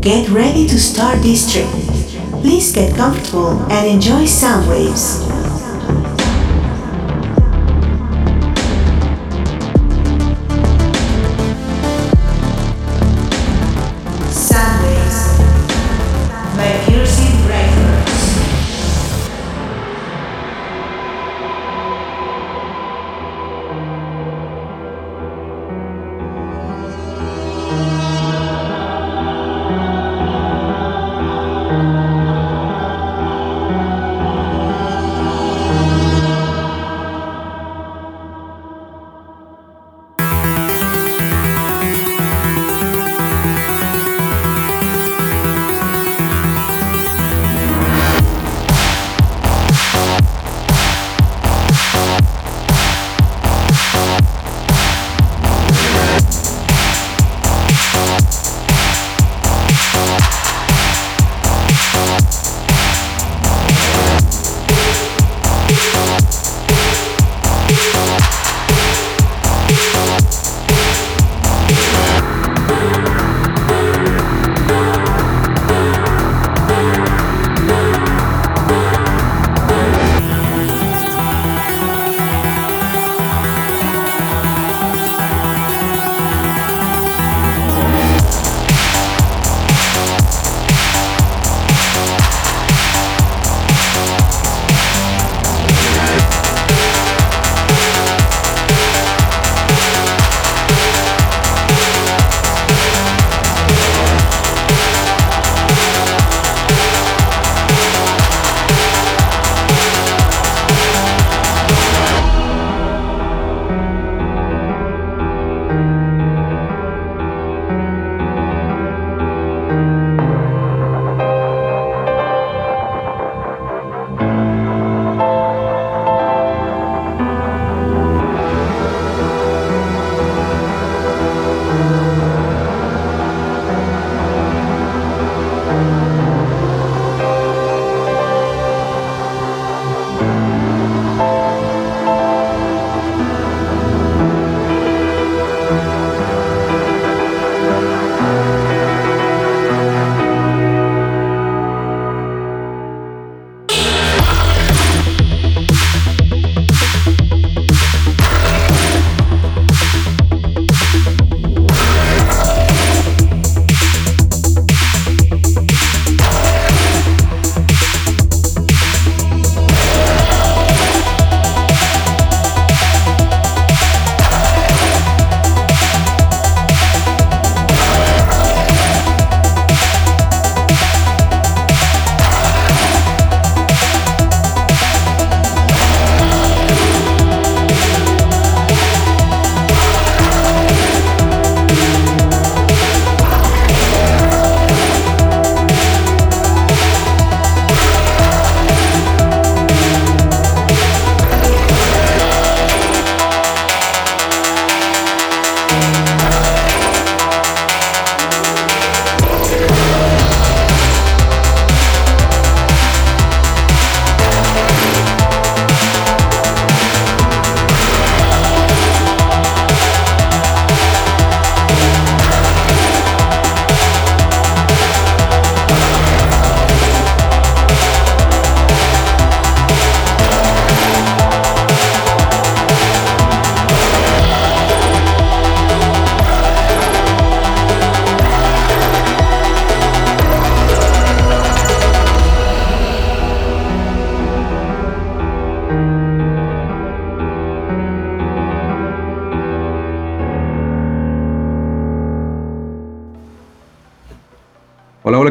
Get ready to start this trip. Please get comfortable and enjoy sound waves.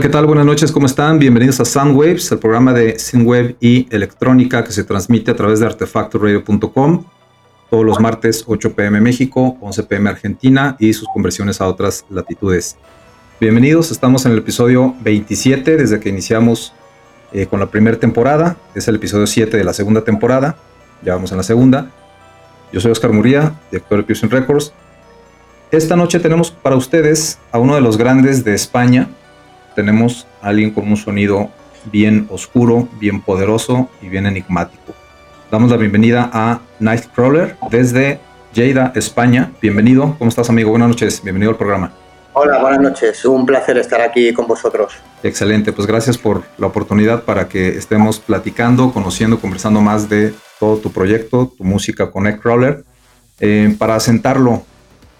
¿Qué tal? Buenas noches, ¿cómo están? Bienvenidos a Soundwaves, el programa de Synthwave y electrónica que se transmite a través de artefactoradio.com todos los martes 8 pm México, 11 pm Argentina y sus conversiones a otras latitudes. Bienvenidos, estamos en el episodio 27 desde que iniciamos eh, con la primera temporada, es el episodio 7 de la segunda temporada, ya vamos en la segunda. Yo soy Oscar Muría, director de Fusion Records. Esta noche tenemos para ustedes a uno de los grandes de España, tenemos a alguien con un sonido bien oscuro, bien poderoso y bien enigmático. Damos la bienvenida a Nightcrawler desde Lleida, España. Bienvenido, ¿cómo estás amigo? Buenas noches, bienvenido al programa. Hola, buenas noches. Un placer estar aquí con vosotros. Excelente, pues gracias por la oportunidad para que estemos platicando, conociendo, conversando más de todo tu proyecto, tu música con Nightcrawler. Eh, para sentarlo,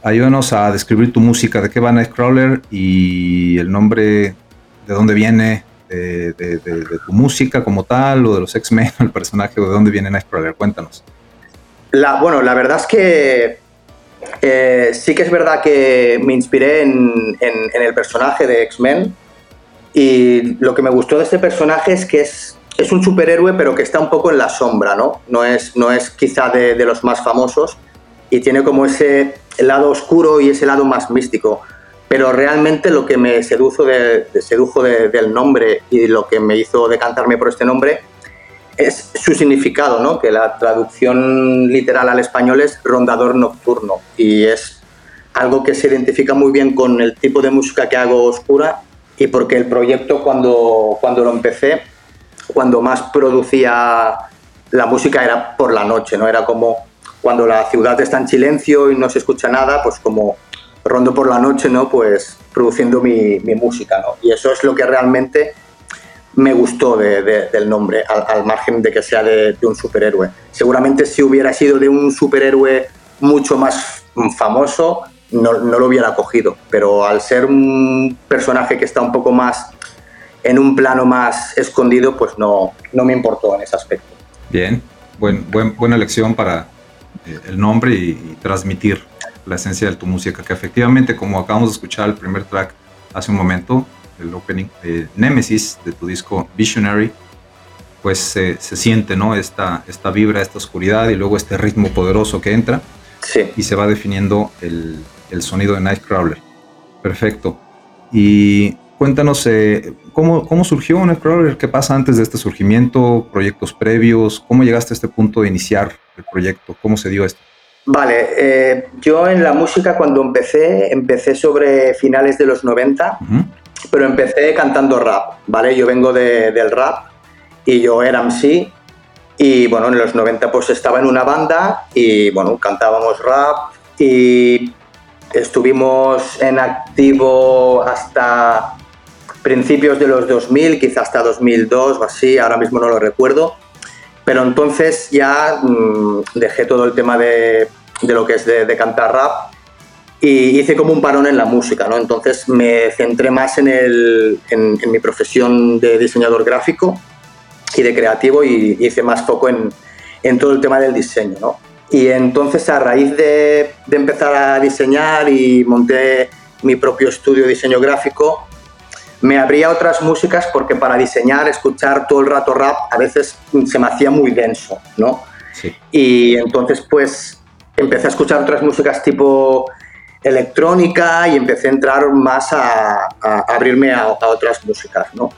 ayúdanos a describir tu música, de qué va Nightcrawler y el nombre, de dónde viene, de, tu música como tal, o de los X-Men, el personaje, o de dónde viene Nightcrawler. Cuéntanos. Bueno, la verdad es que eh, sí que es verdad que me inspiré en, el personaje de X-Men y lo que me gustó de este personaje es que es, un superhéroe pero que está un poco en la sombra, ¿no? No es, no es quizá de, los más famosos y tiene como ese lado oscuro y ese lado más místico. Pero realmente lo que me sedujo, de, sedujo del nombre y lo que me hizo decantarme por este nombre es su significado, ¿no? que la traducción literal al español es rondador nocturno y es algo que se identifica muy bien con el tipo de música que hago oscura y porque el proyecto cuando, cuando lo empecé, cuando más producía la música era por la noche, ¿no? Era como cuando la ciudad está en silencio y no se escucha nada, pues como rondo por la noche, ¿no? Pues produciendo mi, música, ¿no? Y eso es lo que realmente me gustó del nombre, al, margen de que sea de, un superhéroe. Seguramente si hubiera sido de un superhéroe mucho más famoso, no, lo hubiera cogido, pero al ser un personaje que está un poco más en un plano más escondido, pues no, no me importó en ese aspecto. Bien, buen, buena elección para el nombre y, y transmitir la esencia de tu música, que efectivamente, como acabamos de escuchar el primer track hace un momento, el opening de Nemesis, de tu disco Visionary, pues se siente, ¿no? Esta, esta vibra, esta oscuridad y luego este ritmo poderoso que entra. Y se va definiendo el, el sonido de Nightcrawler. Perfecto. Y cuéntanos, eh, ¿cómo, ¿cómo surgió Nightcrawler? ¿Qué pasa antes de este surgimiento? ¿Proyectos previos? ¿Cómo llegaste a este punto de iniciar el proyecto? ¿Cómo se dio esto? Vale, eh, yo en la música cuando empecé, empecé sobre finales de los 90 pero empecé cantando rap, ¿vale? Yo vengo del rap y yo era MC y bueno, en los 90 pues estaba en una banda y bueno, cantábamos rap y estuvimos en activo hasta principios de los 2000, quizás hasta 2002 o así, ahora mismo no lo recuerdo, pero entonces ya mmm, dejé todo el tema de, de lo que es de cantar rap y hice como un parón en la música, ¿no? Entonces me centré más en, el, en, mi profesión de diseñador gráfico y de creativo y hice más foco en, en todo el tema del diseño, ¿no? Y entonces a raíz de, de, empezar a diseñar y monté mi propio estudio de diseño gráfico, me abría otras músicas porque para diseñar, escuchar todo el rato rap, a veces se me hacía muy denso, ¿no? Sí. Y entonces pues empecé a escuchar otras músicas tipo electrónica y empecé a entrar más a, abrirme a, otras músicas, ¿no?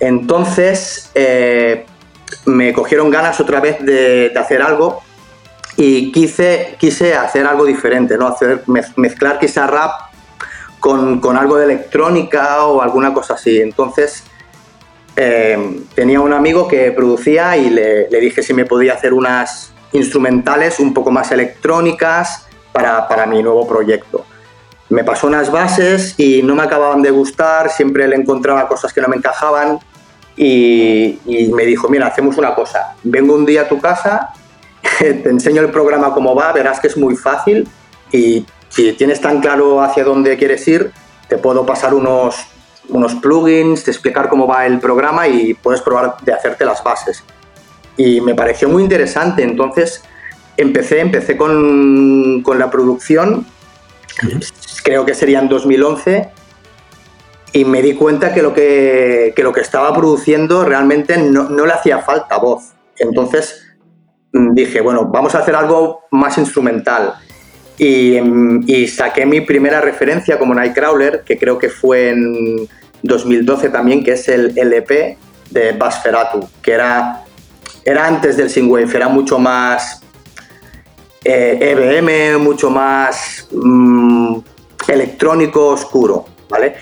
Entonces eh, me cogieron ganas otra vez de, hacer algo y quise, quise hacer algo diferente, ¿no? Hacer, mezclar quizá rap con, algo de electrónica o alguna cosa así. Entonces eh, tenía un amigo que producía y le, le dije si me podía hacer unas instrumentales un poco más electrónicas para, mi nuevo proyecto. Me pasó unas bases y no me acababan de gustar, siempre le encontraba cosas que no me encajaban y, me dijo, mira, hacemos una cosa, vengo un día a tu casa, te enseño el programa cómo va, verás que es muy fácil y si tienes tan claro hacia dónde quieres ir, te puedo pasar unos, unos plugins, te explicar cómo va el programa y puedes probar de hacerte las bases. Y me pareció muy interesante, entonces empecé, empecé con, la producción, creo que sería en 2011, y me di cuenta que lo que, lo que estaba produciendo realmente no, le hacía falta voz. Entonces mm, dije, bueno, vamos a hacer algo más instrumental. Y, y, saqué mi primera referencia como Nightcrawler, que creo que fue en 2012 también, que es el LP de Basferatu, que era, era antes del Synthwave, era mucho más EBM, eh, e mucho más mm, electrónico oscuro, ¿vale?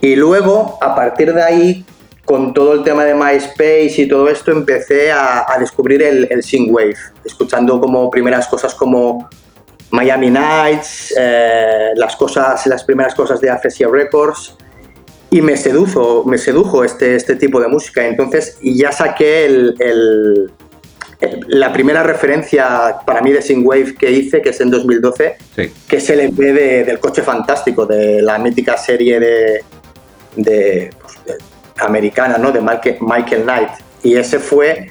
Y luego, a partir de ahí, con todo el tema de MySpace y todo esto, empecé a, descubrir el, el synthwave, escuchando como primeras cosas como Miami Nights, eh, las cosas, las primeras cosas de Aphesia Records y me sedujo, me sedujo este, este tipo de música. Entonces ya saqué el, la primera referencia para mí de Synthwave que hice, que es en 2012, que es el EP del Coche Fantástico, de la mítica serie de, de, pues, americana, ¿no? De Michael, Knight. Y ese fue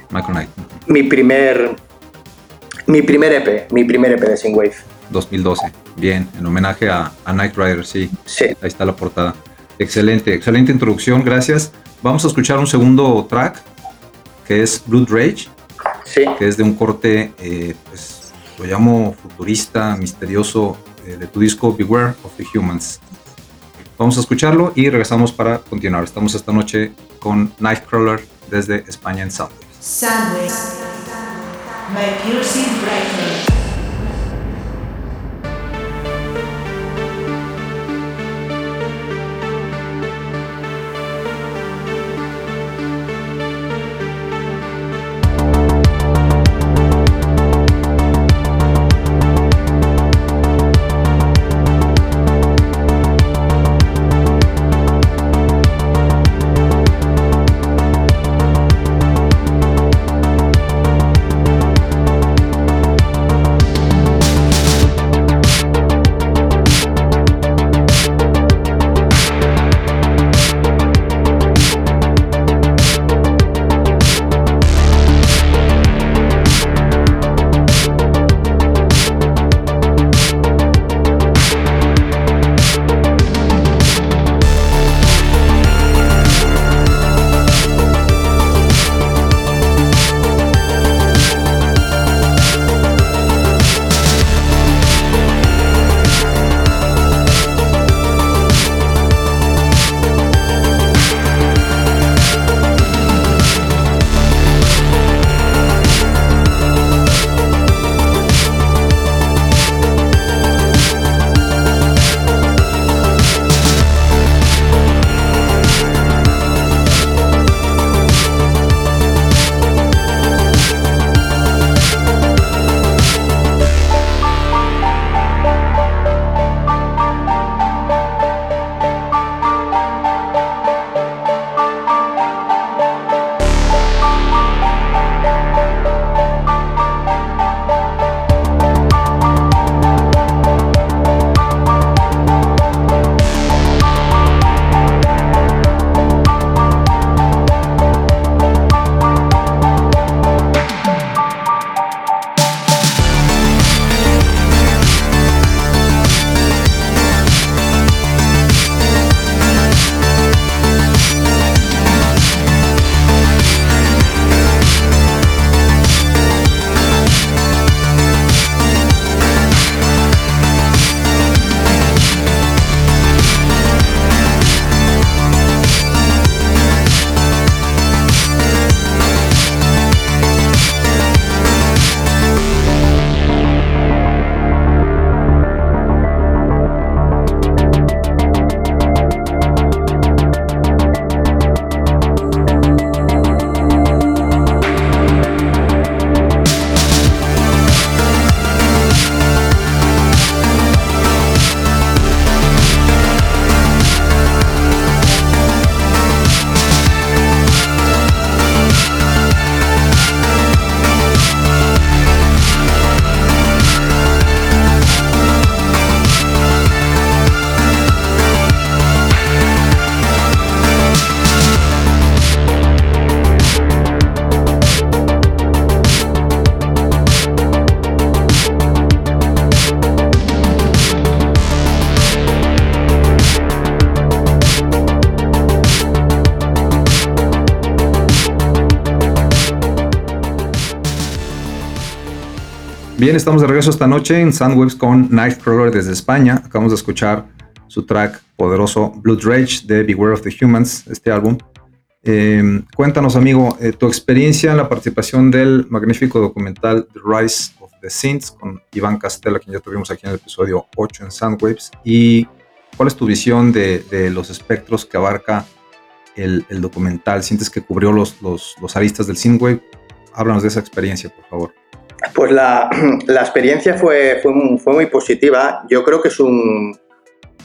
mi primer mi primer EP, mi primer EP de Synthwave. 2012, bien, en homenaje a, a Night Rider, sí. Sí. Ahí está la portada. Excelente, excelente introducción, gracias. Vamos a escuchar un segundo track que es Blood Rage, sí. que es de un corte, eh, pues lo llamo futurista, misterioso, eh, de tu disco Beware of the Humans. Vamos a escucharlo y regresamos para continuar. Estamos esta noche con Nightcrawler desde España en Soundwaves. Soundwaves. My piercing brightness. Bien, estamos de regreso esta noche en Soundwaves con Nightcrawler desde España. Acabamos de escuchar su track poderoso Blood Rage de Beware of the Humans, este álbum. Em, cuéntanos, amigo, eh, tu experiencia en la participación del magnífico documental The Rise of the Synths con Iván Castella, quien ya tuvimos aquí en el episodio 8 en Soundwaves. ¿Y cuál es tu visión de, los espectros que abarca el, documental? ¿Sientes que cubrió los, los, los aristas del Synthwave? Háblanos de esa experiencia, por favor. Pues la, experiencia fue, fue, fue, muy positiva. Yo creo que es un,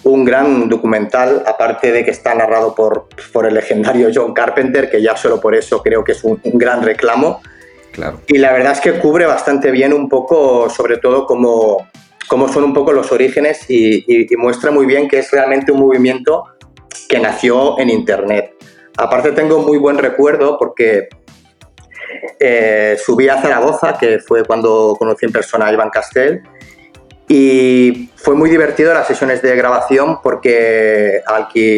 un, gran documental, aparte de que está narrado por, por, el legendario John Carpenter, que ya solo por eso creo que es un, gran reclamo. Claro. Y la verdad es que cubre bastante bien un poco, sobre todo, cómo, cómo son un poco los orígenes y, muestra muy bien que es realmente un movimiento que nació en Internet. Aparte tengo muy buen recuerdo porque eh, subí a Zaragoza, que fue cuando conocí en persona a Iván Castel, y fue muy divertido las sesiones de grabación porque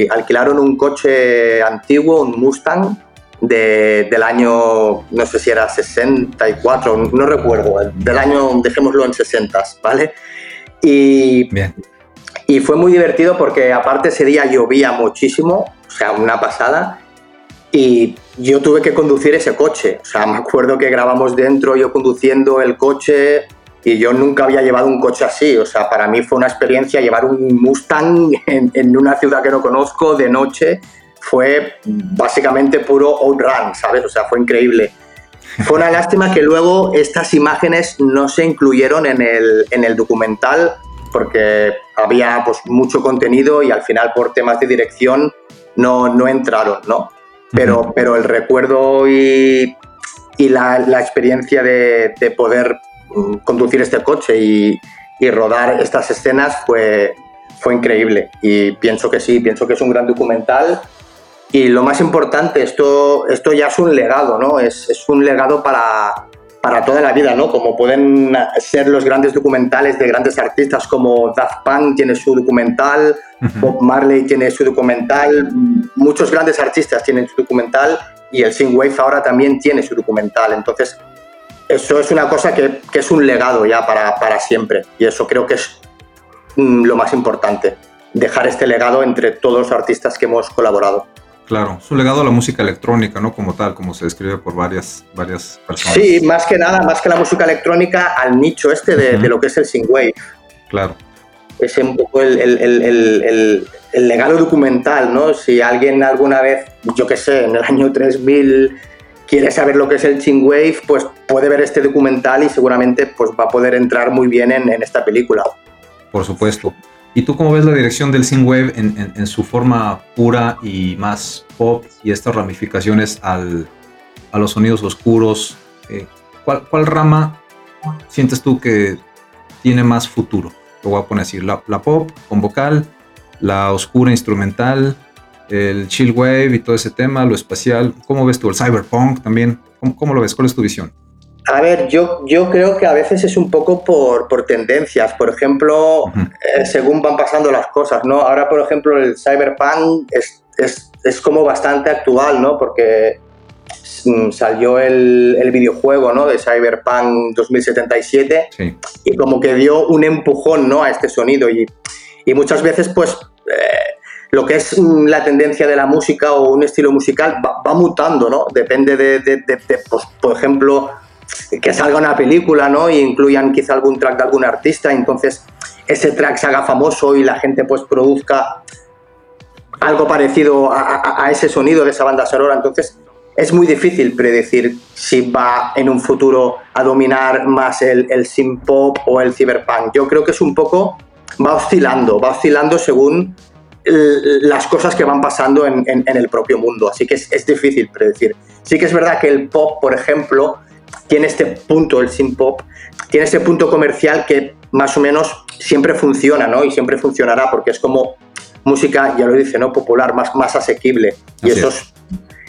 alquilaron un coche antiguo, un Mustang, del año, no sé si era 64, no recuerdo, del año, dejémoslo en 60, ¿vale? Y, y fue muy divertido porque aparte ese día llovía muchísimo, o sea, una pasada, y yo tuve que conducir ese coche. O sea, me acuerdo que grabamos dentro, yo conduciendo el coche y yo nunca había llevado un coche así. O sea, para mí fue una experiencia llevar un Mustang en, una ciudad que no conozco de noche. Fue básicamente puro outrun, ¿sabes? O sea, fue increíble. Fue una lástima que luego estas imágenes no se incluyeron en el, en el documental porque había pues, mucho contenido y al final por temas de dirección no, no entraron, ¿no? Pero, pero el recuerdo y, y la, la, experiencia de, de, poder mm, conducir este coche y, y, rodar estas escenas fue, fue increíble. Y pienso que sí, pienso que es un gran documental. Y lo más importante, esto, esto ya es un legado, ¿no? Es, es un legado para, para toda la vida, ¿no? Como pueden ser los grandes documentales de grandes artistas como Daft Punk tiene su documental, Bob Marley tiene su documental, muchos grandes artistas tienen su documental y el Wave ahora también tiene su documental. Entonces, eso es una cosa que, que es un legado ya para, para, siempre y eso creo que es mm, lo más importante, dejar este legado entre todos los artistas que hemos colaborado. Claro, su legado a la música electrónica, ¿no? Como tal, como se describe por varias, varias personas. Sí, más que nada, más que la música electrónica, al nicho este de, de lo que es el synthwave. Claro. Es un poco el, el, el, el, legado documental, ¿no? Si alguien alguna vez, yo qué sé, en el año 3000 quiere saber lo que es el synthwave, pues puede ver este documental y seguramente pues, va a poder entrar muy bien en, en esta película. Por supuesto. ¿Y tú cómo ves la dirección del synthwave en, en, su forma pura y más pop y estas ramificaciones al, a los sonidos oscuros? Eh, ¿cuál, ¿cuál, rama sientes tú que tiene más futuro? Lo voy a poner así, la, la, pop con vocal, la oscura instrumental, el chill wave y todo ese tema, lo espacial. ¿Cómo ves tú el cyberpunk también? ¿Cómo, cómo lo ves? ¿Cuál es tu visión? A ver, yo, yo creo que a veces es un poco por, por tendencias. Por ejemplo, eh, según van pasando las cosas, ¿no? Ahora, por ejemplo, el cyberpunk es, es, es como bastante actual, ¿no? Porque mm, salió el, el, videojuego ¿no? de Cyberpunk 2077 sí. y como que dio un empujón ¿no? a este sonido y, y muchas veces pues eh, lo que es mm, la tendencia de la música o un estilo musical va, va mutando, ¿no? Depende de, de, de, de pues, por ejemplo, que salga una película, ¿no? Y incluyan quizá algún track de algún artista, entonces ese track se haga famoso y la gente pues produzca algo parecido a, a, ese sonido de esa banda sonora. Entonces es muy difícil predecir si va en un futuro a dominar más el, el synth pop o el cyberpunk. Yo creo que es un poco, va oscilando, va oscilando según las cosas que van pasando en, el propio mundo. Así que es difícil predecir. Sí que es verdad que el pop, por ejemplo, tiene este punto, el synth pop, tiene este punto comercial que más o menos siempre funciona, ¿no? Y siempre funcionará porque es como música, ya lo dice, ¿no? Popular, más, más asequible. Y Así eso es.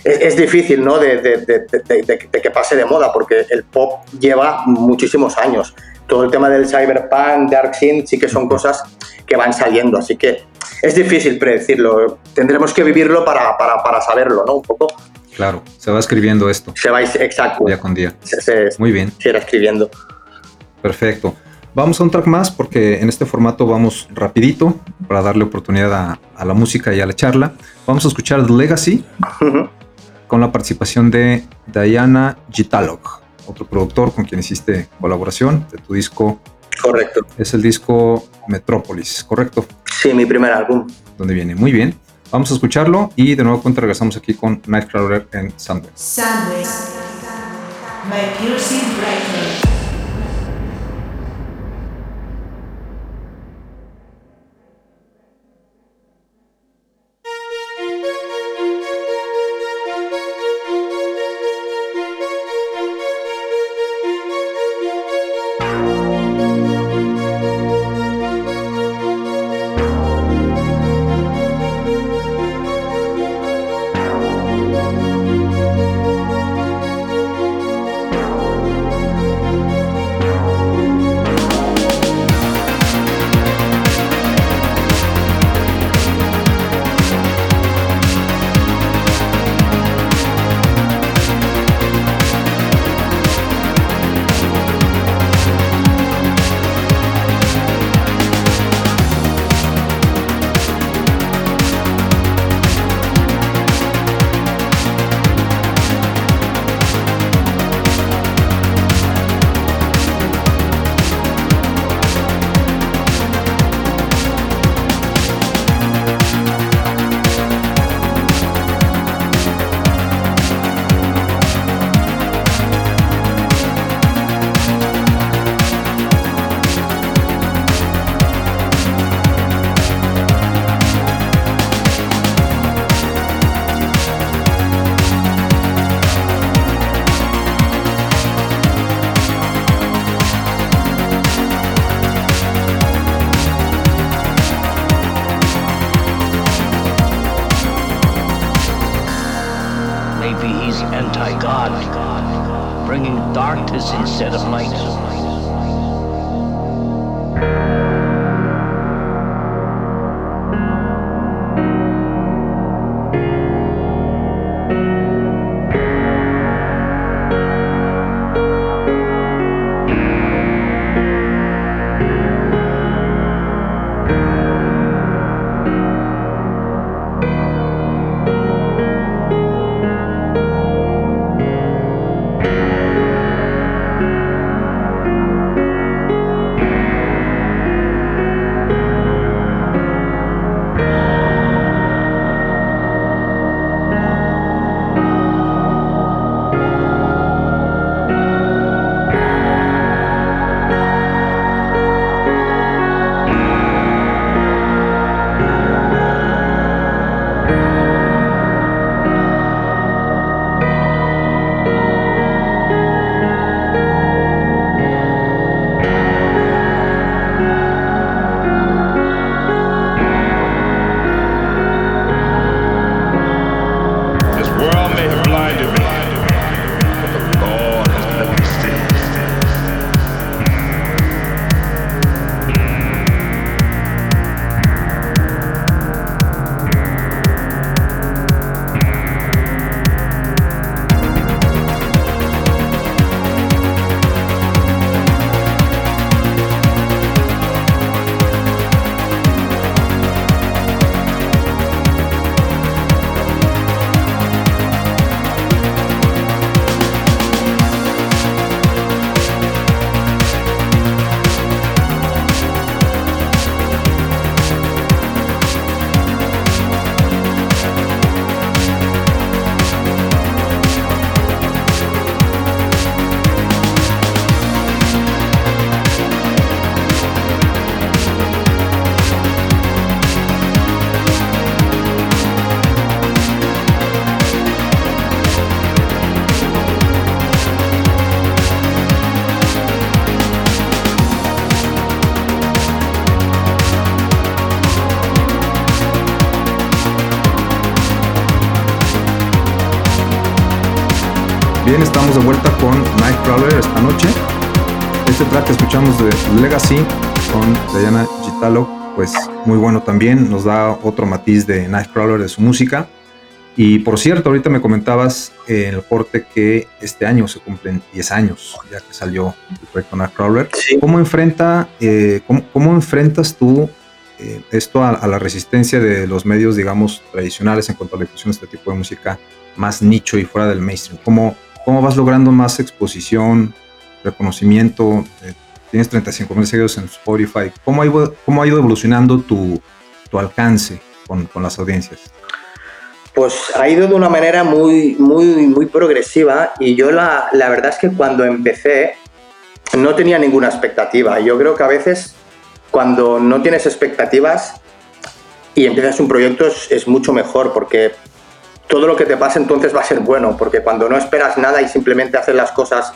Es, es, difícil, ¿no? De, de, de, de, que pase de moda porque el pop lleva muchísimos años. Todo el tema del cyberpunk, dark synth, sí que son cosas que van saliendo. Así que es difícil predecirlo. Tendremos que vivirlo para, para, para saberlo, ¿no? Un poco. Claro, se va escribiendo esto. Se va, exacto. Día con día. Se, se, Muy bien. Se irá escribiendo. Perfecto. Vamos a un track más porque en este formato vamos rapidito para darle oportunidad a, a la música y a la charla. Vamos a escuchar The Legacy uh -huh. con la participación de Diana Gitalog, otro productor con quien hiciste colaboración de tu disco. Correcto. Es el disco Metrópolis, ¿correcto? Sí, mi primer álbum. ¿Dónde viene? Muy bien. Vamos a escucharlo y de nuevo cuenta regresamos aquí con Nightcrawler en Sandwich. Sandwich. My piercing breaker. Que escuchamos de Legacy con Diana Gitalo, pues muy bueno también, nos da otro matiz de Nightcrawler de su música. Y por cierto, ahorita me comentabas en el corte que este año se cumplen 10 años, ya que salió el proyecto Nightcrawler. ¿Cómo, enfrenta, eh, cómo, enfrentas tú eh, esto a, a, la resistencia de los medios, digamos, tradicionales en cuanto a la difusión de este tipo de música más nicho y fuera del mainstream? ¿Cómo, cómo vas logrando más exposición, reconocimiento. Eh, tienes 35 mil seguidores en Spotify. ¿Cómo ha ido, evolucionando tu, alcance con, las audiencias? Pues ha ido de una manera muy, progresiva y yo la, verdad es que cuando empecé no tenía ninguna expectativa. Yo creo que a veces cuando no tienes expectativas y empiezas un proyecto es, mucho mejor porque todo lo que te pase entonces va a ser bueno, porque cuando no esperas nada y simplemente haces las cosas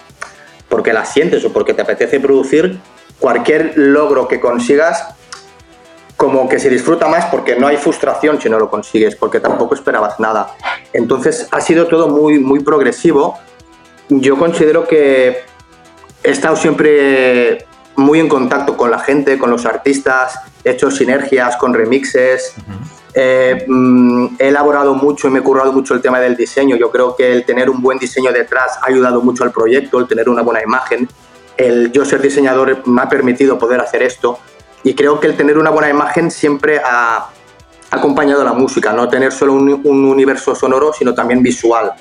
porque las sientes o porque te apetece producir, cualquier logro que consigas como que se disfruta más porque no hay frustración si no lo consigues, porque tampoco esperabas nada. Entonces ha sido todo muy, muy progresivo. Yo considero que he estado siempre muy en contacto con la gente, con los artistas, he hecho sinergias con remixes. Eh, mm, he elaborado mucho y me he currado mucho el tema del diseño. Yo creo que el tener un buen diseño detrás ha ayudado mucho al proyecto, el tener una buena imagen. El yo ser diseñador me ha permitido poder hacer esto. Y creo que el tener una buena imagen siempre ha acompañado a la música, no tener solo un, universo sonoro, sino también visual.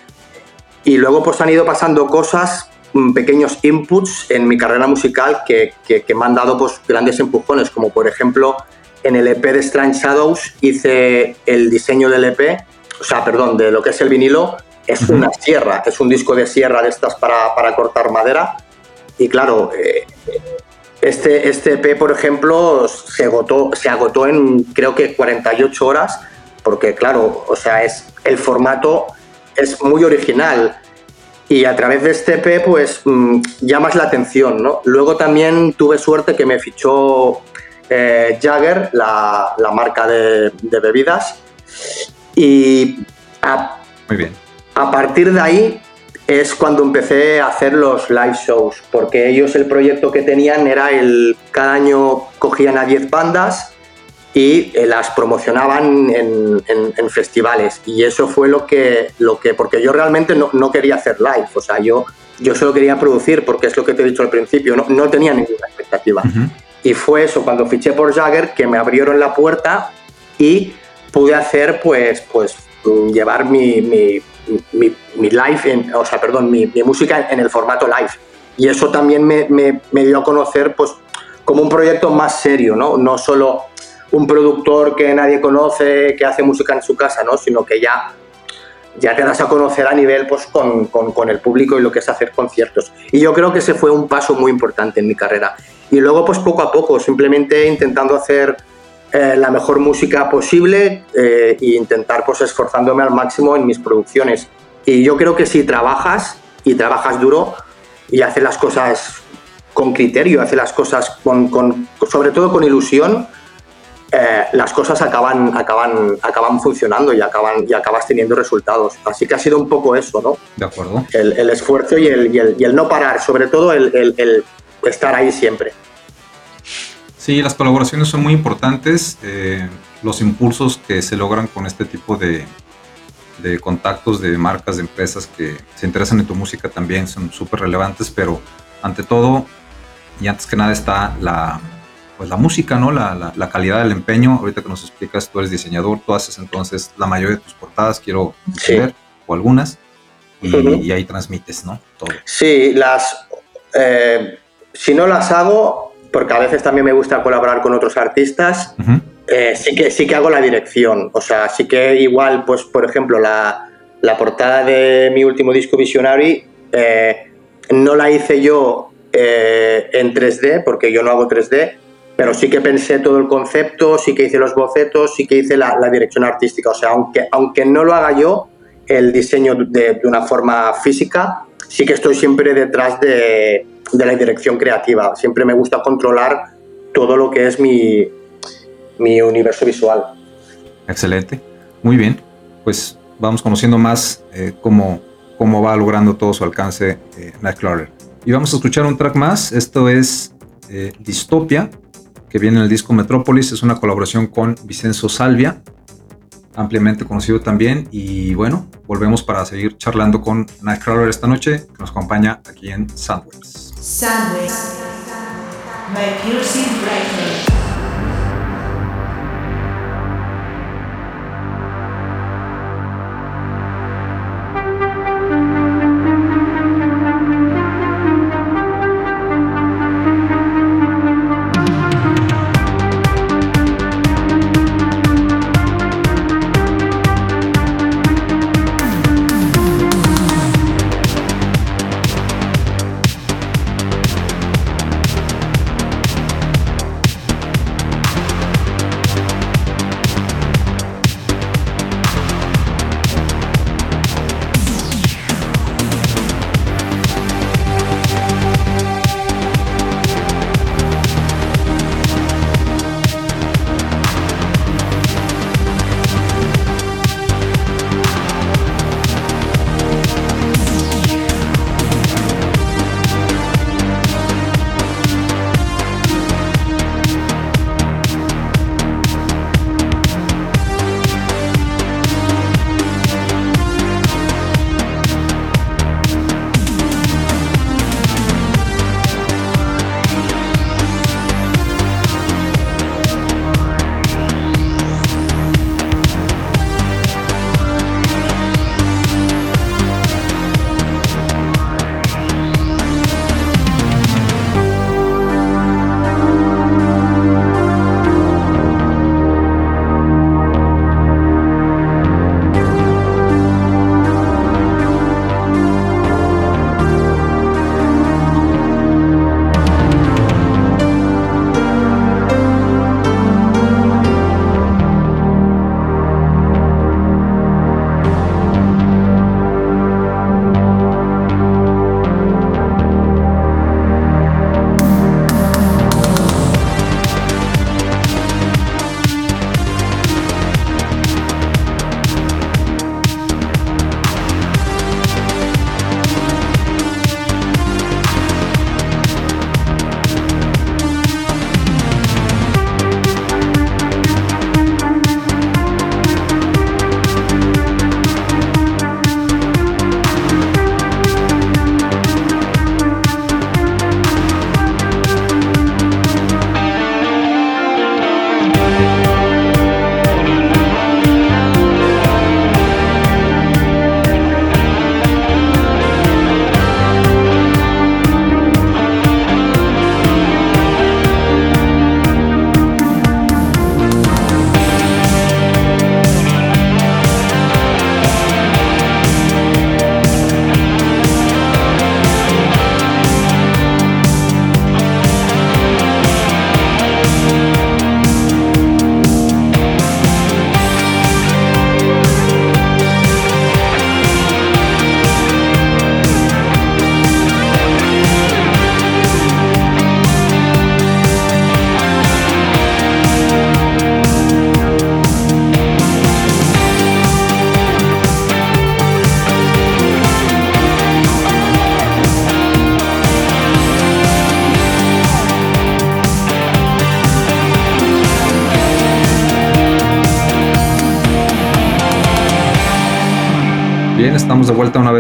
Y luego pues han ido pasando cosas, mm, pequeños inputs en mi carrera musical que, que, que me han dado pues grandes empujones, como por ejemplo en el EP de Strange Shadows hice el diseño del EP, o sea, perdón, de lo que es el vinilo, es una sierra, es un disco de sierra de estas para, para cortar madera. Y claro, eh, este, este EP, por ejemplo, se agotó, se agotó en creo que 48 horas, porque claro, o sea, es, el formato es muy original. Y a través de este EP, pues mm, llamas la atención, ¿no? Luego también tuve suerte que me fichó eh, Jagger, la, marca de, bebidas. Y a, Muy bien. a partir de ahí es cuando empecé a hacer los live shows, porque ellos el proyecto que tenían era el cada año cogían a 10 bandas y eh, las promocionaban en, festivales y eso fue lo que, lo que porque yo realmente no, no, quería hacer live, o sea, yo, yo solo quería producir porque es lo que te he dicho al principio, no, no tenía ninguna expectativa. Y fue eso, cuando fiché por Jagger, que me abrieron la puerta y pude hacer, pues, pues llevar mi, mi, mi, live, o sea, perdón, mi, música en el formato live. Y eso también me, me, me, dio a conocer, pues, como un proyecto más serio, ¿no? No solo un productor que nadie conoce, que hace música en su casa, ¿no? Sino que ya ya te das a conocer a nivel pues, con, con, con, el público y lo que es hacer conciertos. Y yo creo que ese fue un paso muy importante en mi carrera. Y luego, pues poco a poco, simplemente intentando hacer eh, la mejor música posible eh, e intentar pues esforzándome al máximo en mis producciones. Y yo creo que si trabajas y trabajas duro y haces las cosas con criterio, haces las cosas con, con sobre todo con ilusión, eh, las cosas acaban, acaban, acaban funcionando y, acaban, y acabas teniendo resultados. Así que ha sido un poco eso, ¿no? De acuerdo. El, el esfuerzo y el, y, el, y el, no parar, sobre todo el, el estar ahí siempre. Sí, las colaboraciones son muy importantes. Eh, los impulsos que se logran con este tipo de, de, contactos de marcas, de empresas que se interesan en tu música también son súper relevantes, pero ante todo y antes que nada está la, pues la música, ¿no? La, la, calidad del empeño. Ahorita que nos explicas, tú eres diseñador, tú haces entonces la mayoría de tus portadas, quiero sí. ver, o algunas, y, uh -huh. y, ahí transmites, ¿no? Todo. Sí, las... Eh, si no las hago, porque a veces también me gusta colaborar con otros artistas, uh -huh. eh, sí, que, sí que hago la dirección. O sea, sí que igual, pues, por ejemplo, la, la portada de mi último disco Visionary eh, no la hice yo eh, en 3D, porque yo no hago 3D, pero sí que pensé todo el concepto, sí que hice los bocetos, sí que hice la, la dirección artística. O sea, aunque, aunque no lo haga yo, el diseño de, una forma física, sí que estoy siempre detrás de, la dirección creativa. Siempre me gusta controlar todo lo que es mi, mi universo visual. Excelente, muy bien. Pues vamos conociendo más eh, cómo, cómo va logrando todo su alcance eh. Y vamos a escuchar un track más. Esto es eh, Distopia, que viene en el disco Metrópolis. Es una colaboración con Vicenzo Salvia, ampliamente conocido también. Y bueno, volvemos para seguir charlando con Nightcrawler esta noche, que nos acompaña aquí en Soundwaves. Soundwaves.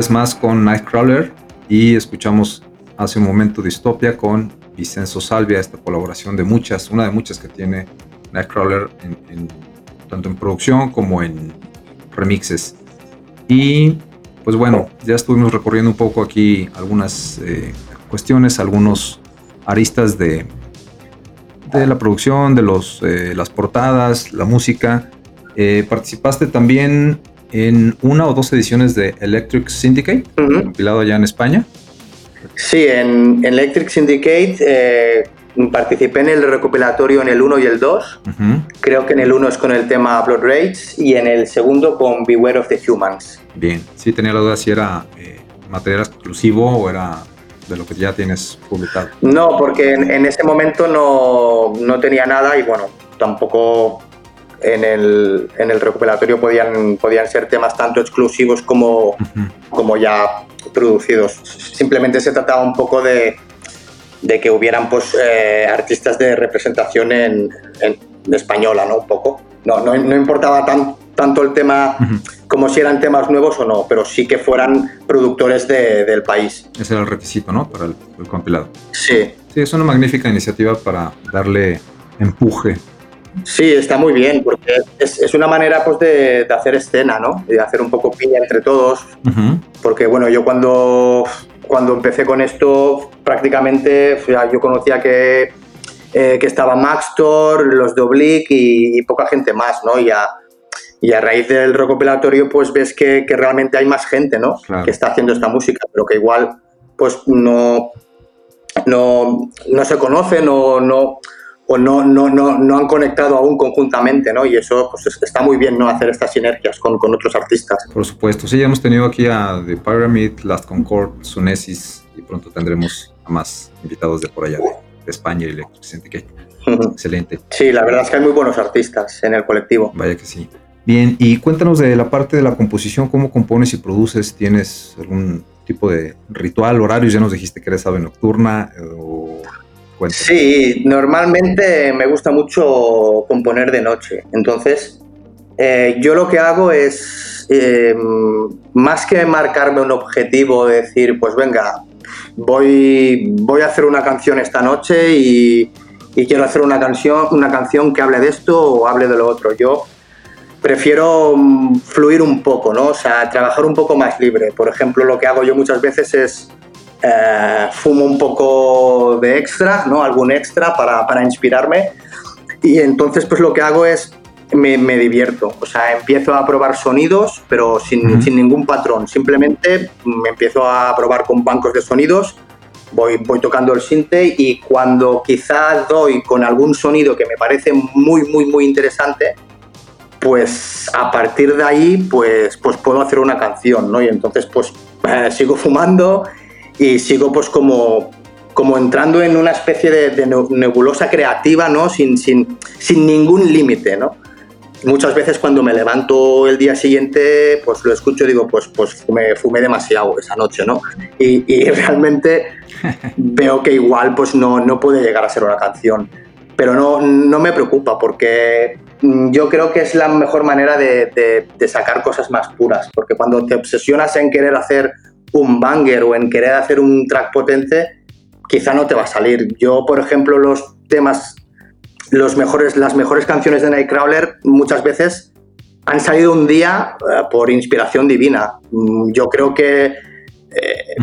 Vez más con Nightcrawler y escuchamos hace un momento Distopia con Vicenzo Salvia, esta colaboración de muchas, una de muchas que tiene Nightcrawler en, tanto en producción como en remixes. Y pues bueno, ya estuvimos recorriendo un poco aquí algunas eh, cuestiones, algunos aristas de, de la producción, de los, eh, las portadas, la música. Eh, participaste también en una o dos ediciones de Electric Syndicate, compilado allá en España. Sí, en, Electric Syndicate eh, participé en el recopilatorio en el 1 y el 2. Creo que en el 1 es con el tema Blood Rage y en el segundo con Beware of the Humans. Bien, sí tenía la duda si era eh, material exclusivo o era de lo que ya tienes publicado. No, porque en, ese momento no, no tenía nada y bueno, tampoco en el, en el recuperatorio podían, podían ser temas tanto exclusivos como, como ya producidos. Simplemente se trataba un poco de, de que hubieran pues, eh, artistas de representación en, en, española, ¿no? Un poco. No, no, no importaba tan, tanto el tema como si eran temas nuevos o no, pero sí que fueran productores de, del país. Ese era el requisito, ¿no? Para el, el compilado. Sí. Sí, es una magnífica iniciativa para darle empuje Sí, está muy bien, porque es, una manera pues, de, hacer escena, ¿no? De hacer un poco piña entre todos. Porque, bueno, yo cuando, cuando empecé con esto, prácticamente yo conocía que, eh, que estaba Maxtor, los de Oblique y, poca gente más, ¿no? Y a, y a raíz del recopilatorio, pues ves que, realmente hay más gente, ¿no? Que está haciendo esta música, pero que igual, pues no, no, no se conoce, no, no, o no, no, no, no han conectado aún conjuntamente, ¿no? Y eso pues, está muy bien, ¿no? Hacer estas sinergias con, con otros artistas. Por supuesto, sí, ya hemos tenido aquí a The Pyramid, Last Concord, Sunesis y pronto tendremos a más invitados de por allá, de, España y Electric Syndicate. Excelente. Sí, la verdad es que hay muy buenos artistas en el colectivo. Vaya que sí. Bien, y cuéntanos de la parte de la composición, cómo compones y produces, ¿tienes algún tipo de ritual, horarios? Ya nos dijiste que eres ave nocturna Sí, normalmente me gusta mucho componer de noche. Entonces, eh, yo lo que hago es, eh, más que marcarme un objetivo, decir, pues venga, voy, voy a hacer una canción esta noche y, quiero hacer una canción, una canción que hable de esto o hable de lo otro. Yo prefiero mm, fluir un poco, ¿no? O sea, trabajar un poco más libre. Por ejemplo, lo que hago yo muchas veces es eh, fumo un poco de extra, ¿no? Algún extra para, para inspirarme y entonces pues lo que hago es me, me, divierto, o sea, empiezo a probar sonidos, pero sin, sin, ningún patrón, simplemente me empiezo a probar con bancos de sonidos, voy, voy tocando el sinte y cuando quizás doy con algún sonido que me parece muy, muy, muy interesante, pues a partir de ahí, pues, pues puedo hacer una canción, ¿no? Y entonces pues eh, sigo fumando y sigo pues como, como entrando en una especie de, nebulosa creativa, ¿no? Sin, sin, sin ningún límite, ¿no? Muchas veces cuando me levanto el día siguiente, pues lo escucho y digo, pues, pues me fumé demasiado esa noche, ¿no? Y, y realmente veo que igual pues no, no puede llegar a ser una canción. Pero no, no me preocupa porque yo creo que es la mejor manera de, de, de, sacar cosas más puras, porque cuando te obsesionas en querer hacer un banger o en querer hacer un track potente, quizá no te va a salir. Yo, por ejemplo, los temas, los mejores, las mejores canciones de Nightcrawler muchas veces han salido un día eh, por inspiración divina. Mm, yo creo que eh,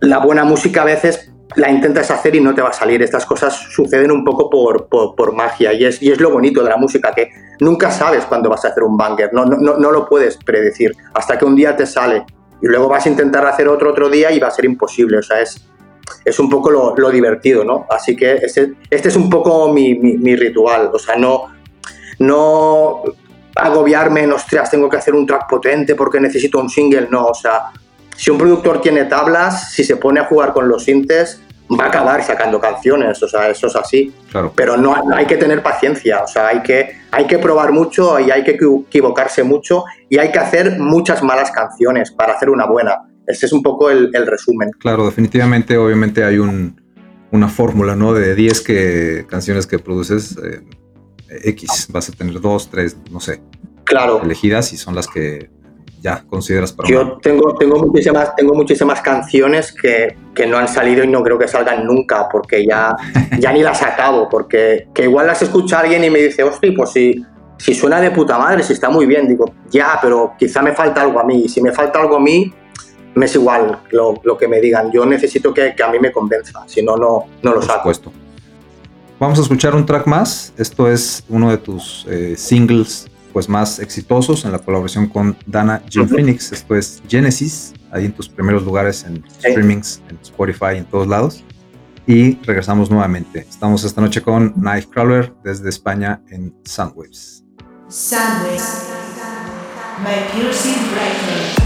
la buena música a veces la intentas hacer y no te va a salir. Estas cosas suceden un poco por, por, magia y es, y es, lo bonito de la música, que nunca sabes cuándo vas a hacer un banger, no, no, no lo puedes predecir hasta que un día te sale y luego vas a intentar hacer otro otro día y va a ser imposible. O sea, es, es un poco lo, divertido, ¿no? Así que este, este es un poco mi, mi, ritual. O sea, no, no agobiarme en, ostras, tengo que hacer un track potente porque necesito un single. No, o sea, si un productor tiene tablas, si se pone a jugar con los sintes, va a acabar sacando canciones, o sea, eso es así. Pero no hay que tener paciencia, o sea, hay que, hay que probar mucho y hay que equivocarse mucho y hay que hacer muchas malas canciones para hacer una buena. Ese es un poco el, resumen. Claro, definitivamente, obviamente hay un, una fórmula, ¿no? De 10 que, canciones que produces, eh, X, vas a tener dos, tres, no sé. Claro. Elegidas y son las que ya consideras para Yo tengo, tengo, muchísimas, tengo muchísimas canciones que, que, no han salido y no creo que salgan nunca, porque ya, ya ni las acabo, porque que igual las escucha alguien y me dice, hostia, pues si, si suena de puta madre, si está muy bien, digo, ya, pero quizá me falta algo a mí, y si me falta algo a mí, me es igual lo, lo que me digan, yo necesito que, que, a mí me convenza, si no, no, no lo Por saco. Supuesto. Vamos a escuchar un track más. Esto es uno de tus eh, singles pues más exitosos en la colaboración con Dana Jim Phoenix. Esto es Genesis, ahí en tus primeros lugares en sí. streamings, en Spotify, en todos lados. Y regresamos nuevamente. Estamos esta noche con Nightcrawler desde España en Soundwaves. Soundwaves. My piercing breaker.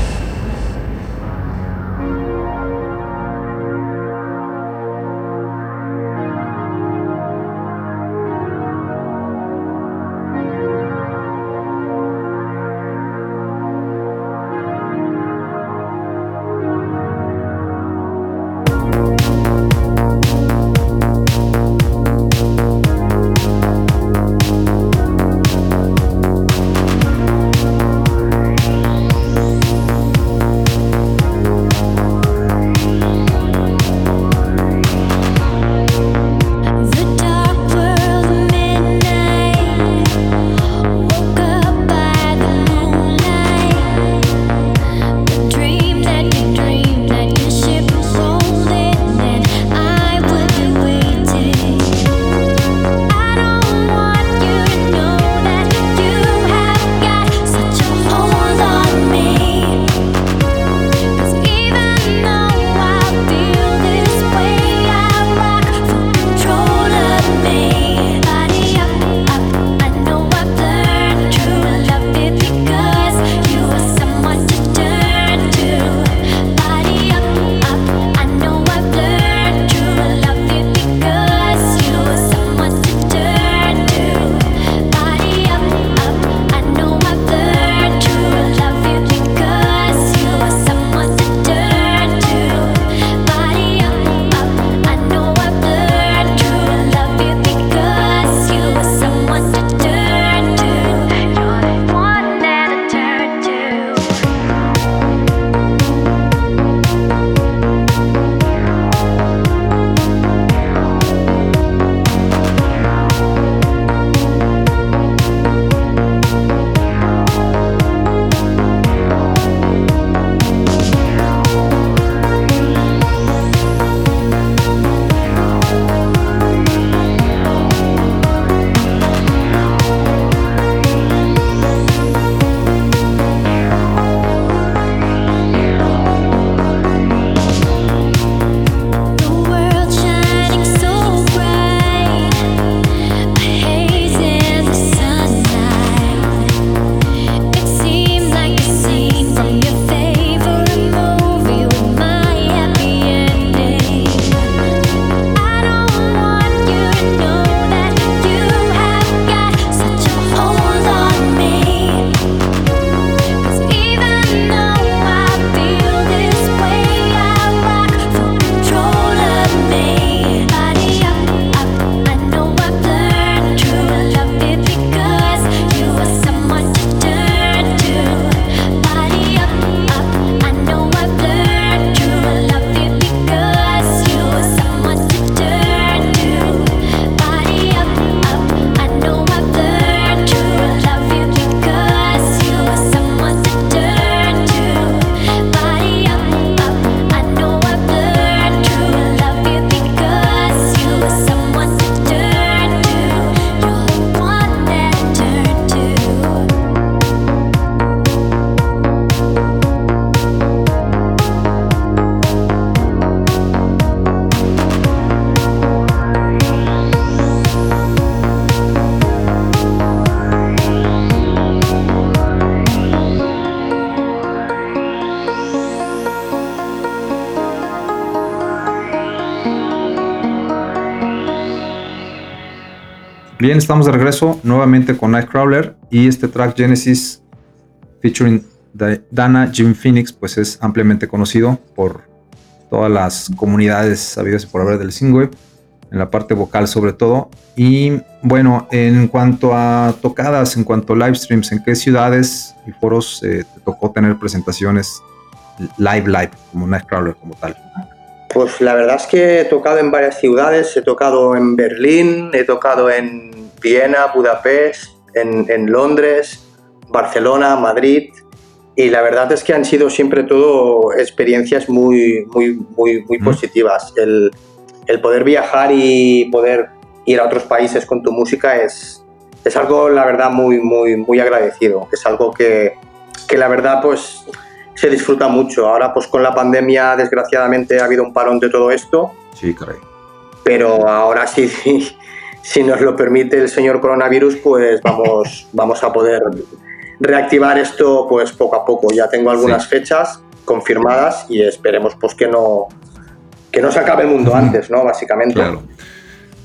Bien, estamos de regreso nuevamente con Nightcrawler y este track Genesis featuring Dana Jim Phoenix pues es ampliamente conocido por todas las comunidades sabidas por haber del Singwave. en la parte vocal sobre todo. Y bueno, en cuanto a tocadas, en cuanto a live streams, ¿en qué ciudades y foros eh, te tocó tener presentaciones live, live, como Nightcrawler como tal? Pues la verdad es que he tocado en varias ciudades, he tocado en Berlín, he tocado en Viena, Budapest, en, en Londres, Barcelona, Madrid, y la verdad es que han sido siempre todo experiencias muy, muy, muy, muy positivas. El, el, poder viajar y poder ir a otros países con tu música es, es algo, la verdad, muy, muy, muy agradecido. Es algo que, que la verdad, pues se disfruta mucho. Ahora, pues con la pandemia, desgraciadamente, ha habido un parón de todo esto. Sí, caray. Pero ahora sí, si nos lo permite el señor coronavirus, pues vamos, vamos a poder reactivar esto pues poco a poco. Ya tengo algunas fechas confirmadas y esperemos pues que no que no se acabe el mundo antes, ¿no? Básicamente. Claro.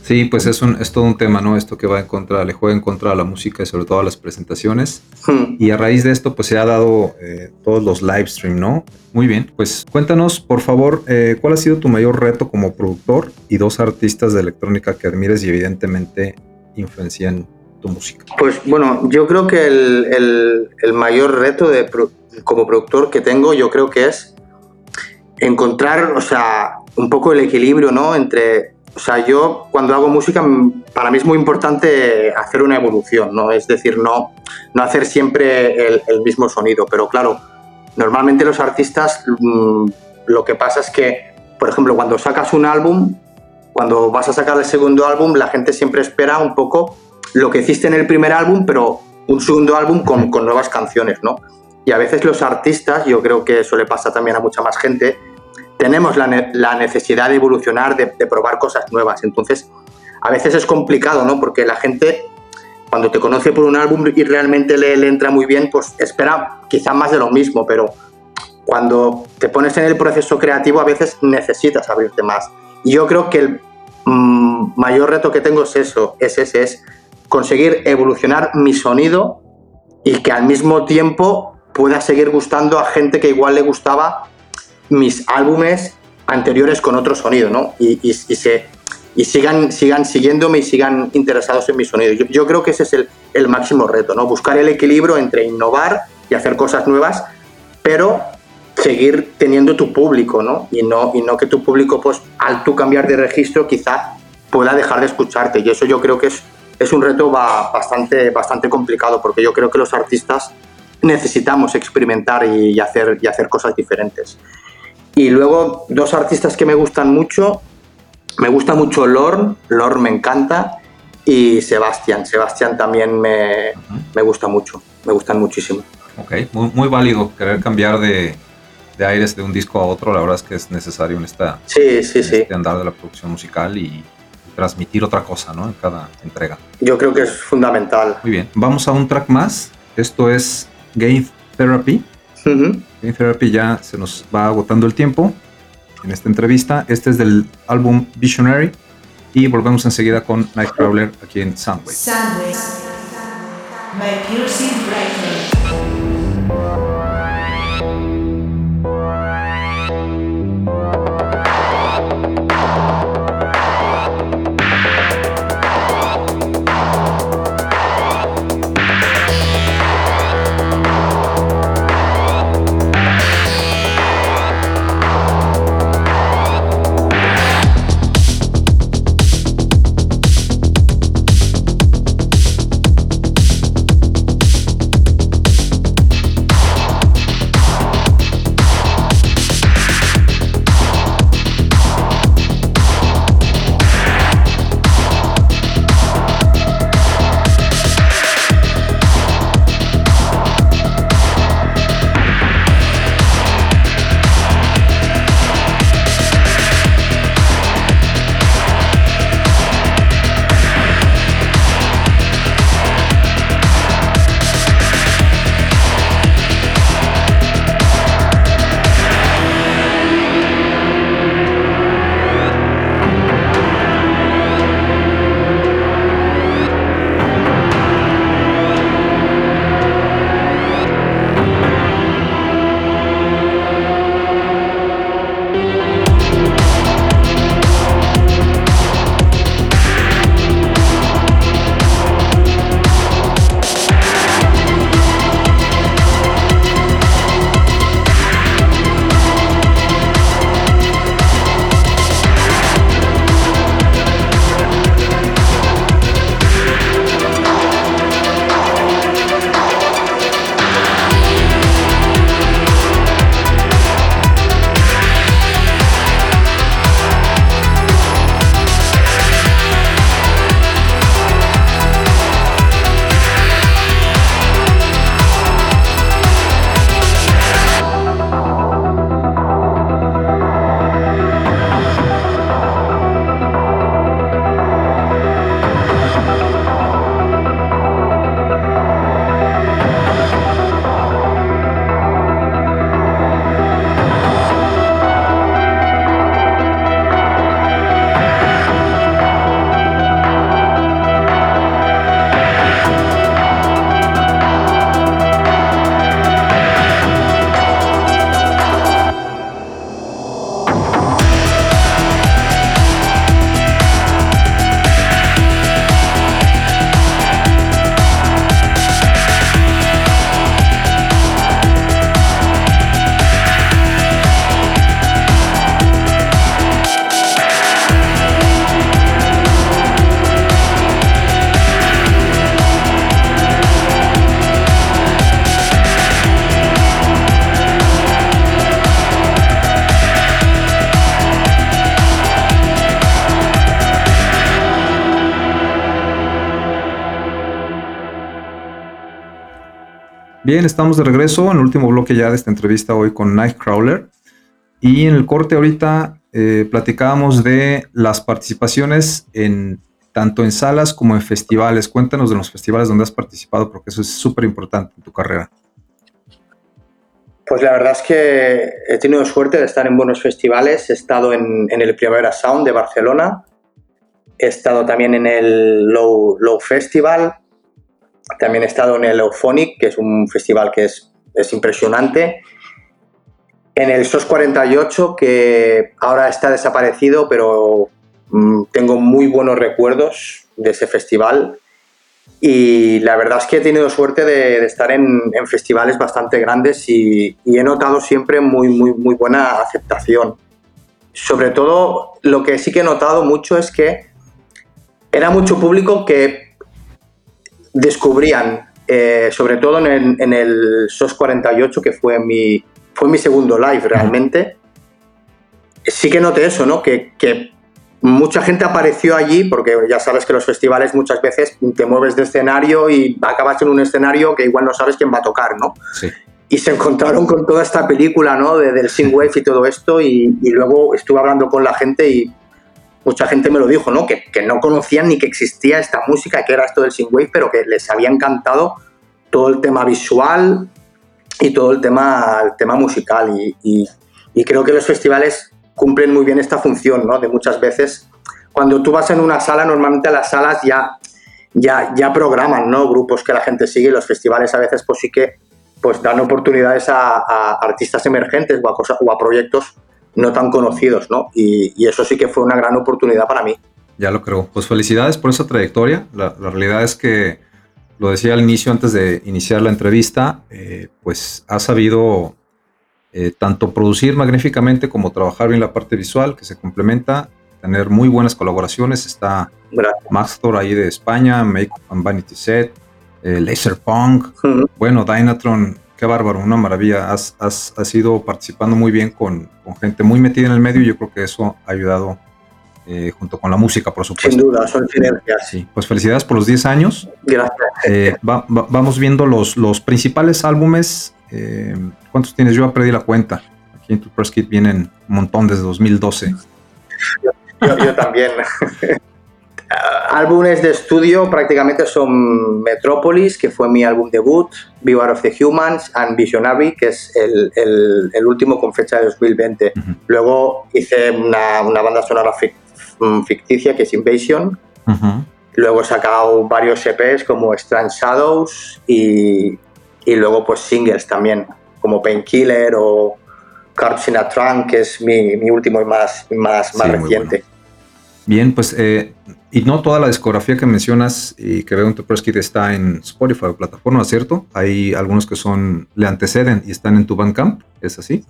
Sí, pues es, un, es todo un tema, ¿no? Esto que va en contra, le juega en contra a la música y sobre todo a las presentaciones. Hmm. Y a raíz de esto, pues se ha dado eh, todos los live stream, ¿no? Muy bien, pues cuéntanos, por favor, eh, cuál ha sido tu mayor reto como productor y dos artistas de electrónica que admires y evidentemente influencian música? Pues bueno, yo creo que el, mayor reto de, como productor que tengo, yo creo que es encontrar, o sea, un poco el equilibrio, ¿no? Entre, o sea, yo cuando hago música, para mí es muy importante hacer una evolución, ¿no? Es decir, no, no hacer siempre el, mismo sonido, pero claro, normalmente los artistas mm, lo que pasa es que, por ejemplo, cuando sacas un álbum, cuando vas a sacar el segundo álbum, la gente siempre espera un poco lo que hiciste en el primer álbum, pero un segundo álbum con, con nuevas canciones, ¿no? Y a veces los artistas, yo creo que eso le pasa también a mucha más gente, tenemos la, necesidad de evolucionar, de, probar cosas nuevas. Entonces, a veces es complicado, ¿no? Porque la gente, cuando te conoce por un álbum y realmente le, entra muy bien, pues espera quizá más de lo mismo, pero cuando te pones en el proceso creativo a veces necesitas abrirte más. Y yo creo que el mm, mayor reto que tengo es eso, es es conseguir evolucionar mi sonido y que al mismo tiempo pueda seguir gustando a gente que igual le gustaba mis álbumes anteriores con otro sonido, ¿no? Y, y, se, y sigan, sigan siguiéndome y sigan interesados en mi sonido. Yo, creo que ese es el, el, máximo reto, ¿no? Buscar el equilibrio entre innovar y hacer cosas nuevas, pero seguir teniendo tu público, ¿no? Y no, y no que tu público, pues, al tú cambiar de registro, quizá pueda dejar de escucharte. Y eso yo creo que es es un reto bastante, bastante complicado porque yo creo que los artistas necesitamos experimentar y hacer, y hacer cosas diferentes. Y luego dos artistas que me gustan mucho, me gusta mucho Lorn, Lorn me encanta, y Sebastián, Sebastián también me, me gusta mucho, me gustan muchísimo. Ok, muy, muy válido querer cambiar de, de, aires de un disco a otro, la verdad es que es necesario en, esta, sí, sí, sí. este andar de la producción musical y transmitir otra cosa, ¿no? En cada entrega. Yo creo que es fundamental. Muy bien, vamos a un track más. Esto es Game Therapy. Game Therapy ya se nos va agotando el tiempo en esta entrevista. Este es del álbum Visionary y volvemos enseguida con Nightcrawler aquí en Soundwave. Soundwave. My piercing Bien, estamos de regreso en el último bloque ya de esta entrevista hoy con Nightcrawler. Y en el corte ahorita eh, platicábamos de las participaciones en tanto en salas como en festivales. Cuéntanos de los festivales donde has participado, porque eso es súper importante en tu carrera. Pues la verdad es que he tenido suerte de estar en buenos festivales. He estado en, el Primavera Sound de Barcelona, he estado también en el Low, Low Festival, también he estado en el Euphonic, que es un festival que es, es impresionante. En el SOS 48, que ahora está desaparecido, pero mm, tengo muy buenos recuerdos de ese festival. Y la verdad es que he tenido suerte de, estar en, festivales bastante grandes y, y, he notado siempre muy, muy, muy buena aceptación. Sobre todo, lo que sí que he notado mucho es que era mucho público que descubrían, eh, sobre todo en el, SOS 48, que fue mi, fue mi segundo live realmente, sí que noté eso, ¿no? Que, mucha gente apareció allí, porque ya sabes que los festivales muchas veces te mueves de escenario y acabas en un escenario que igual no sabes quién va a tocar, ¿no? Y se encontraron con toda esta película, ¿no? De, del Wave y todo esto, y, y, luego estuve hablando con la gente y mucha gente me lo dijo, ¿no? Que, no conocían ni que existía esta música, que era esto del synthwave, pero que les había encantado todo el tema visual y todo el tema, el tema musical. Y, creo que los festivales cumplen muy bien esta función, ¿no? De muchas veces, cuando tú vas en una sala, normalmente las salas ya, ya, ya programan, ¿no? Grupos que la gente sigue y los festivales a veces pues sí que pues dan oportunidades a, artistas emergentes o a proyectos no tan conocidos, ¿no? Y, eso sí que fue una gran oportunidad para mí. Ya lo creo. Pues felicidades por esa trayectoria. La, realidad es que, lo decía al inicio, antes de iniciar la entrevista, eh, pues has sabido eh, tanto producir magníficamente como trabajar bien la parte visual, que se complementa, tener muy buenas colaboraciones. Está Max Thor ahí de España, Make and Vanity Set, eh, Laser Punk, bueno, Dynatron qué bárbaro, una maravilla. Has, has, ido participando muy bien con, gente muy metida en el medio y yo creo que eso ha ayudado eh, junto con la música, por supuesto. Sin duda, son sinergias. Sí, pues felicidades por los 10 años. Gracias. Eh, vamos viendo los, los principales álbumes. Eh, ¿Cuántos tienes? Yo perdí la cuenta. Aquí en tu press kit vienen un montón desde 2012. yo también. álbumes de estudio prácticamente son Metropolis, que fue mi álbum debut, Beware of the Humans, and Visionary, que es el, el, último con fecha de 2020. Luego hice una, una banda sonora mm, ficticia que es Invasion. Luego he sacado varios EPs como Strange Shadows y, y luego pues singles también, como Painkiller o Cards in a Trunk, que es mi, mi último y más, más, más reciente. Bien, pues eh, y no toda la discografía que mencionas y que veo en tu press kit está en Spotify o plataforma, ¿cierto? Hay algunos que son, le anteceden y están en tu Bandcamp, ¿es así?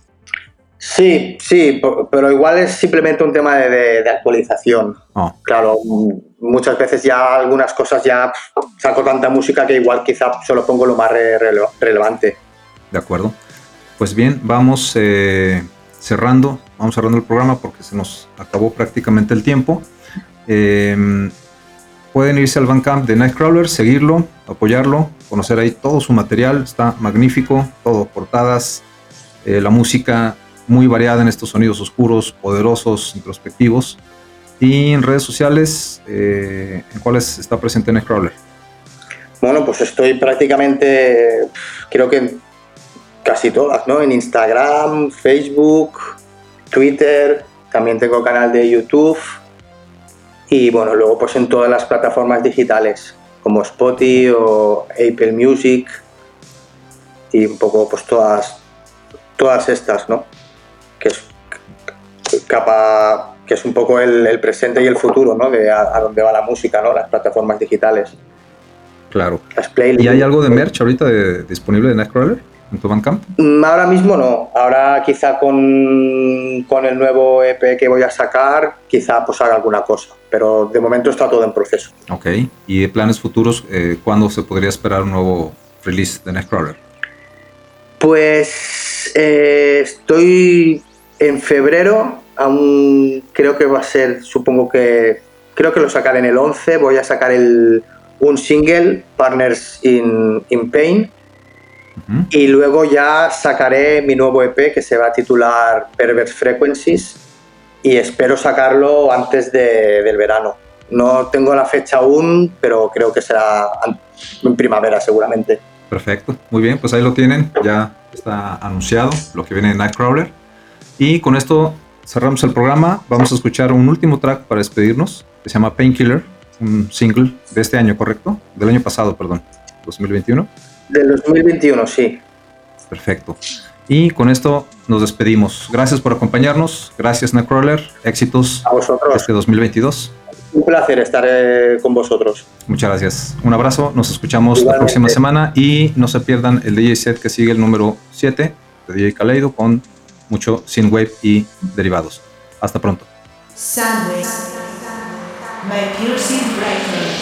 Sí, sí, pero igual es simplemente un tema de, actualización. Oh. Claro, muchas veces ya algunas cosas ya saco tanta música que igual quizá solo pongo lo más relevante. De acuerdo. Pues bien, vamos eh, cerrando, vamos cerrando el programa porque se nos acabó prácticamente el tiempo. Em, pueden irse al Bandcamp de Nightcrawler, seguirlo, apoyarlo, conocer ahí todo su material, está magnífico, todo, portadas, eh, la música muy variada en estos sonidos oscuros, poderosos, introspectivos. Y en redes sociales, eh, ¿en cuáles está presente Nightcrawler? Bueno, pues estoy prácticamente, creo que casi todas, ¿no? En Instagram, Facebook, Twitter, también tengo canal de YouTube y bueno, luego pues en todas las plataformas digitales como Spotify o Apple Music y un poco pues todas todas estas, ¿no? Que es capa que es un poco el, presente y el futuro, ¿no? De a, dónde va la música, ¿no? Las plataformas digitales. Claro. ¿Y hay algo de merch ahorita disponible de Nightcrawler? En tu Bandcamp? Mm, ahora mismo no. Ahora quizá con, con, el nuevo EP que voy a sacar, quizá pues haga alguna cosa. Pero de momento está todo en proceso. Ok. ¿Y planes futuros? Eh, ¿Cuándo se podría esperar un nuevo release de Nightcrawler? Pues eh, estoy en febrero. Aún creo que va a ser, supongo que... Creo que lo sacaré en el 11. Voy a sacar el, un single, Partners in, in Pain Y luego ya sacaré mi nuevo EP que se va a titular Perverse Frequencies y espero sacarlo antes del verano. No tengo la fecha aún, pero creo que será en primavera seguramente. Perfecto, muy bien, pues ahí lo tienen, ya está anunciado lo que viene de Nightcrawler. Y con esto cerramos el programa, vamos a escuchar un último track para despedirnos, que se llama Painkiller, un single de este año, ¿correcto? Del año pasado, perdón, 2021. Del 2021, sí. Perfecto. Y con esto nos despedimos. Gracias por acompañarnos. Gracias, Nightcrawler. Éxitos a vosotros. este 2022. Un placer estar eh, con vosotros. Muchas gracias. Un abrazo. Nos escuchamos la próxima semana y no se pierdan el DJ set que sigue el número 7 de DJ Kaleido con mucho synthwave y derivados. Hasta pronto. Piercing Records.